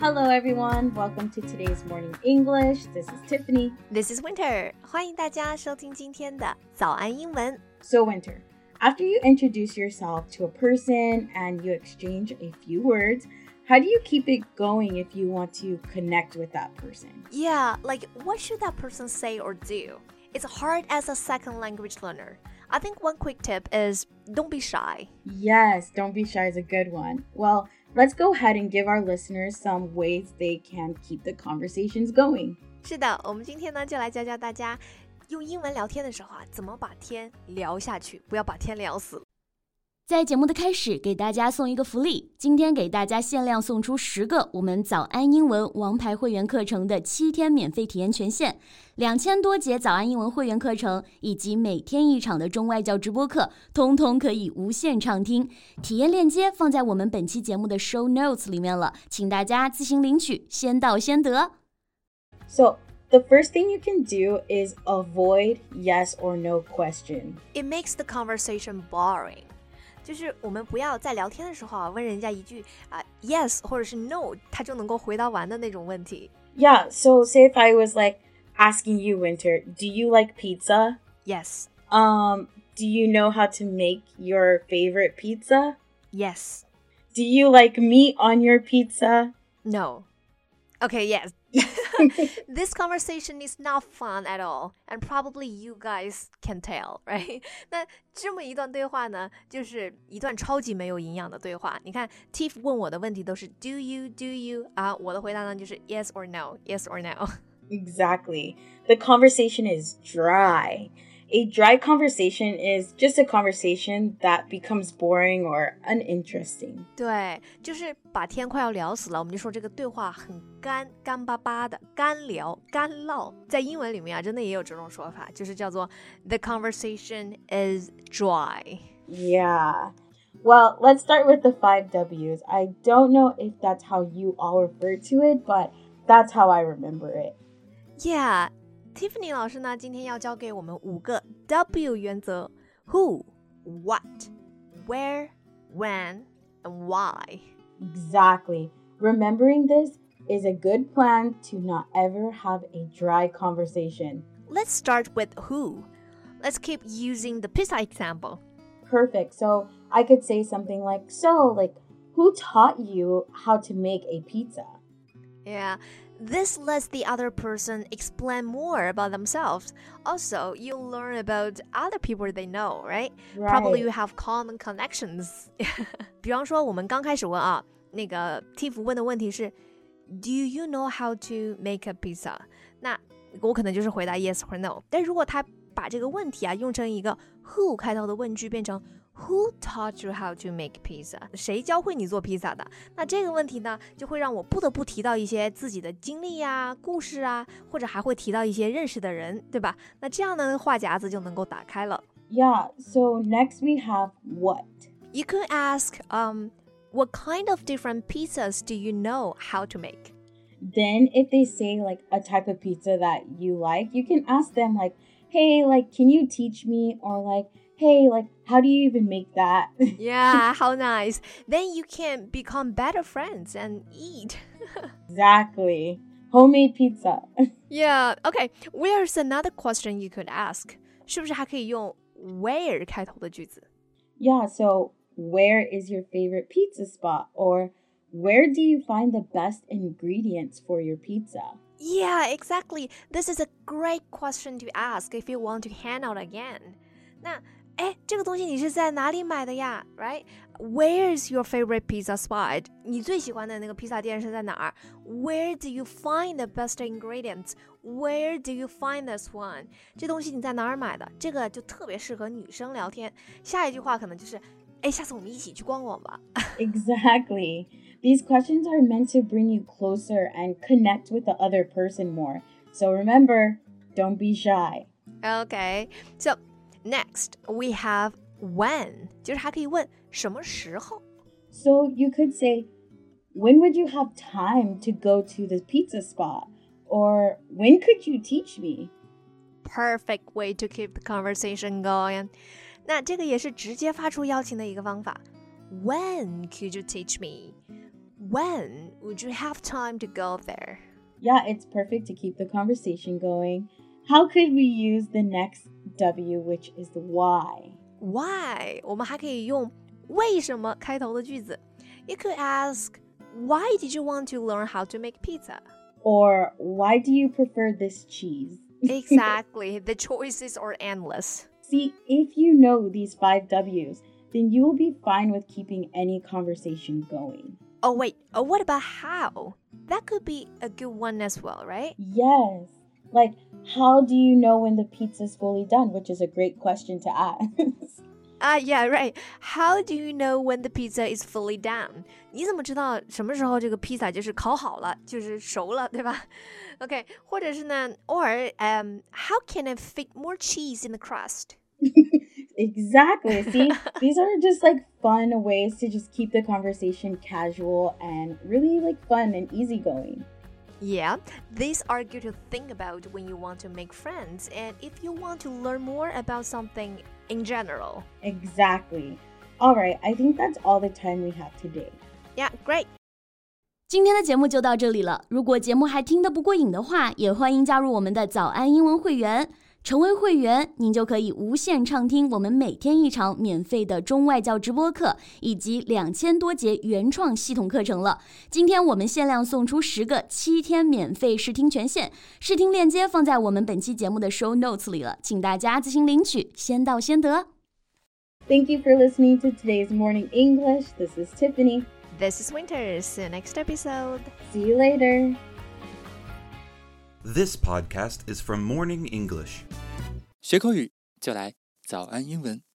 Hello, everyone. Welcome to today's morning English. This is Tiffany. This is Winter. 欢迎大家收听今天的早安英文。 So, Winter, after you introduce yourself to a person and you exchange a few words, how do you keep it going if you want to connect with that person? Yeah, like what should that person say or do? It's hard as a second language learner. I think one quick tip is don't be shy. Yes, don't be shy is a good one. Well, let's go ahead and give our listeners some ways they can keep the conversations going. 是的，我们今天呢就来教教大家用英文聊天的时候啊，怎么把天聊下去，不要把天聊死。 在节目的开始，给大家送一个福利，今天给大家限量送出十个我们早安英文王牌会员课程的七天免费体验权限，两千多节早安英文会员课程以及每天一场的中外教直播课，通通可以无限畅听。体验链接放在我们本期节目的 show notes 里面了，请大家自行领取，先到先得。 So, the first thing you can do is avoid yes or no question. It makes the conversation boring. 就是我们不要在聊天的时候啊，问人家一句啊、yes 或者是 no，他就能够回答完的那种问题。 Yeah, so say if I was like asking you, Winter, do you like pizza? Yes, Um, do you know how to make your favorite pizza? yes, Do you like meat on your pizza? no. Okay, yes. this conversation is not fun at all, and probably you guys can tell, right? 那这么一段对话呢，就是一段超级没有营养的对话。你看，Tiff 问我的问题都是 Do you, Do you 啊，我的回答呢就是 Yes or No, Yes or No。 Exactly. The conversation is dry. A dry conversation is just a conversation that becomes boring or uninteresting. 对，就是把天快要聊死了，我们就说这个对话很干，干巴巴的，干聊，干唠。在英文里面啊，真的也有这种说法，就是叫做 the conversation is dry。 Yeah. Well, let's start with the five W's. I don't know if that's how you all refer to it, but that's how I remember it. Yeah，Tiffany 老师呢，今天要教给我们五个 W 原则：Who、What、Where、When and Why。 Exactly. Remembering this is a good plan to not ever have a dry conversation. Let's start with Who. Let's keep using the pizza example. Perfect. So I could say something like, So, like, who taught you how to make a pizza? Yeah, this lets the other person explain more about themselves. Also, you learn about other people they know, right? Probably Right. you have common connections. 比方说，我们刚开始问啊，那个 Tiff 问的问题是，Do you know how to make a pizza？那我可能就是回答 yes or no。但如果他把这个问题啊用成一个 who 开头的问句，变成 Who taught you how to make pizza？谁教会你做披萨的？那这个问题呢，就会让我不得不提到一些自己的经历呀、故事啊，或者还会提到一些认识的人，对吧？那这样呢，话匣子就能够打开了。 Yeah. So next we have what? You could ask, um, what kind of different pizzas do you know how to make? Then if they say like a type of pizza that you like, you can ask them like, "Hey, like can you teach me?" or like, "Hey, like how do you even make that?" Yeah, how nice. Then you can become better friends and eat. exactly. Homemade pizza. Yeah, okay. Where's another question you could ask? 是不是还可以用 where 开头的句子？ yeah, so where is your favorite pizza spot or where do you find the best ingredients for your pizza? Yeah, exactly. This is a great question to ask if you want to hang out again. 那， 哎，这个东西你是在哪里买的呀？Right? Where's your favorite pizza spot? 你最喜欢的那个披萨店是在哪儿？Where do you find the best ingredients? Where do you find this one? 这东西你在哪儿买的？这个就特别适合女生聊天。下一句话可能就是，哎，下次我们一起去逛逛吧。 Exactly. These questions are meant to bring you closer and connect with the other person more. So remember, don't be shy. Okay, so next we have when，就是还可以问什么时候。 So you could say, When would you have time to go to the pizza spot? Or when could you teach me? Perfect way to keep the conversation going。那这个也是直接发出邀请的一个方法。When could you teach me? when would you have time to go there? Yeah, it's perfect to keep the conversation going. How could we use the next W, which is the why? Why? 我们还可以用为什么开头的句子。You could ask, Why did you want to learn how to make pizza? Or why do you prefer this cheese? exactly. The choices are endless. See, if you know these five W's, then you will be fine with keeping any conversation going. Oh, wait. Oh, what about how? That could be a good one as well, right? Yes. Like, how do you know when the pizza is fully done? Which is a great question to ask. Ah, uh, yeah, right. How do you know when the pizza is fully done? 你怎么知道什么时候这个披萨就是烤好了，就是熟了，对吧？OK，或者是呢，or um, how can I fit more cheese in the crust? exactly. See, these are just like fun ways to just keep the conversation casual and really like fun and easygoing. Yeah, these are good to think about when you want to make friends and if you want to learn more about something in general. Exactly. All right, I think that's all the time we have today. Yeah, great. 今天的节目就到这里了。如果节目还听得不过瘾的话，也欢迎加入我们的早安英文会员。 成为会员，您就可以无限畅听我们每天一场免费的中外教直播课，以及两千多节原创系统课程了。今天我们限量送出十个七天免费试听权限，试听链接放在我们本期节目的 show notes 里了，请大家自行领取，先到先得。Thank you for listening to today's morning English. This is Tiffany. This is Winter. See you next episode. See you later. This podcast is from Morning English. 学口语就来早安英文。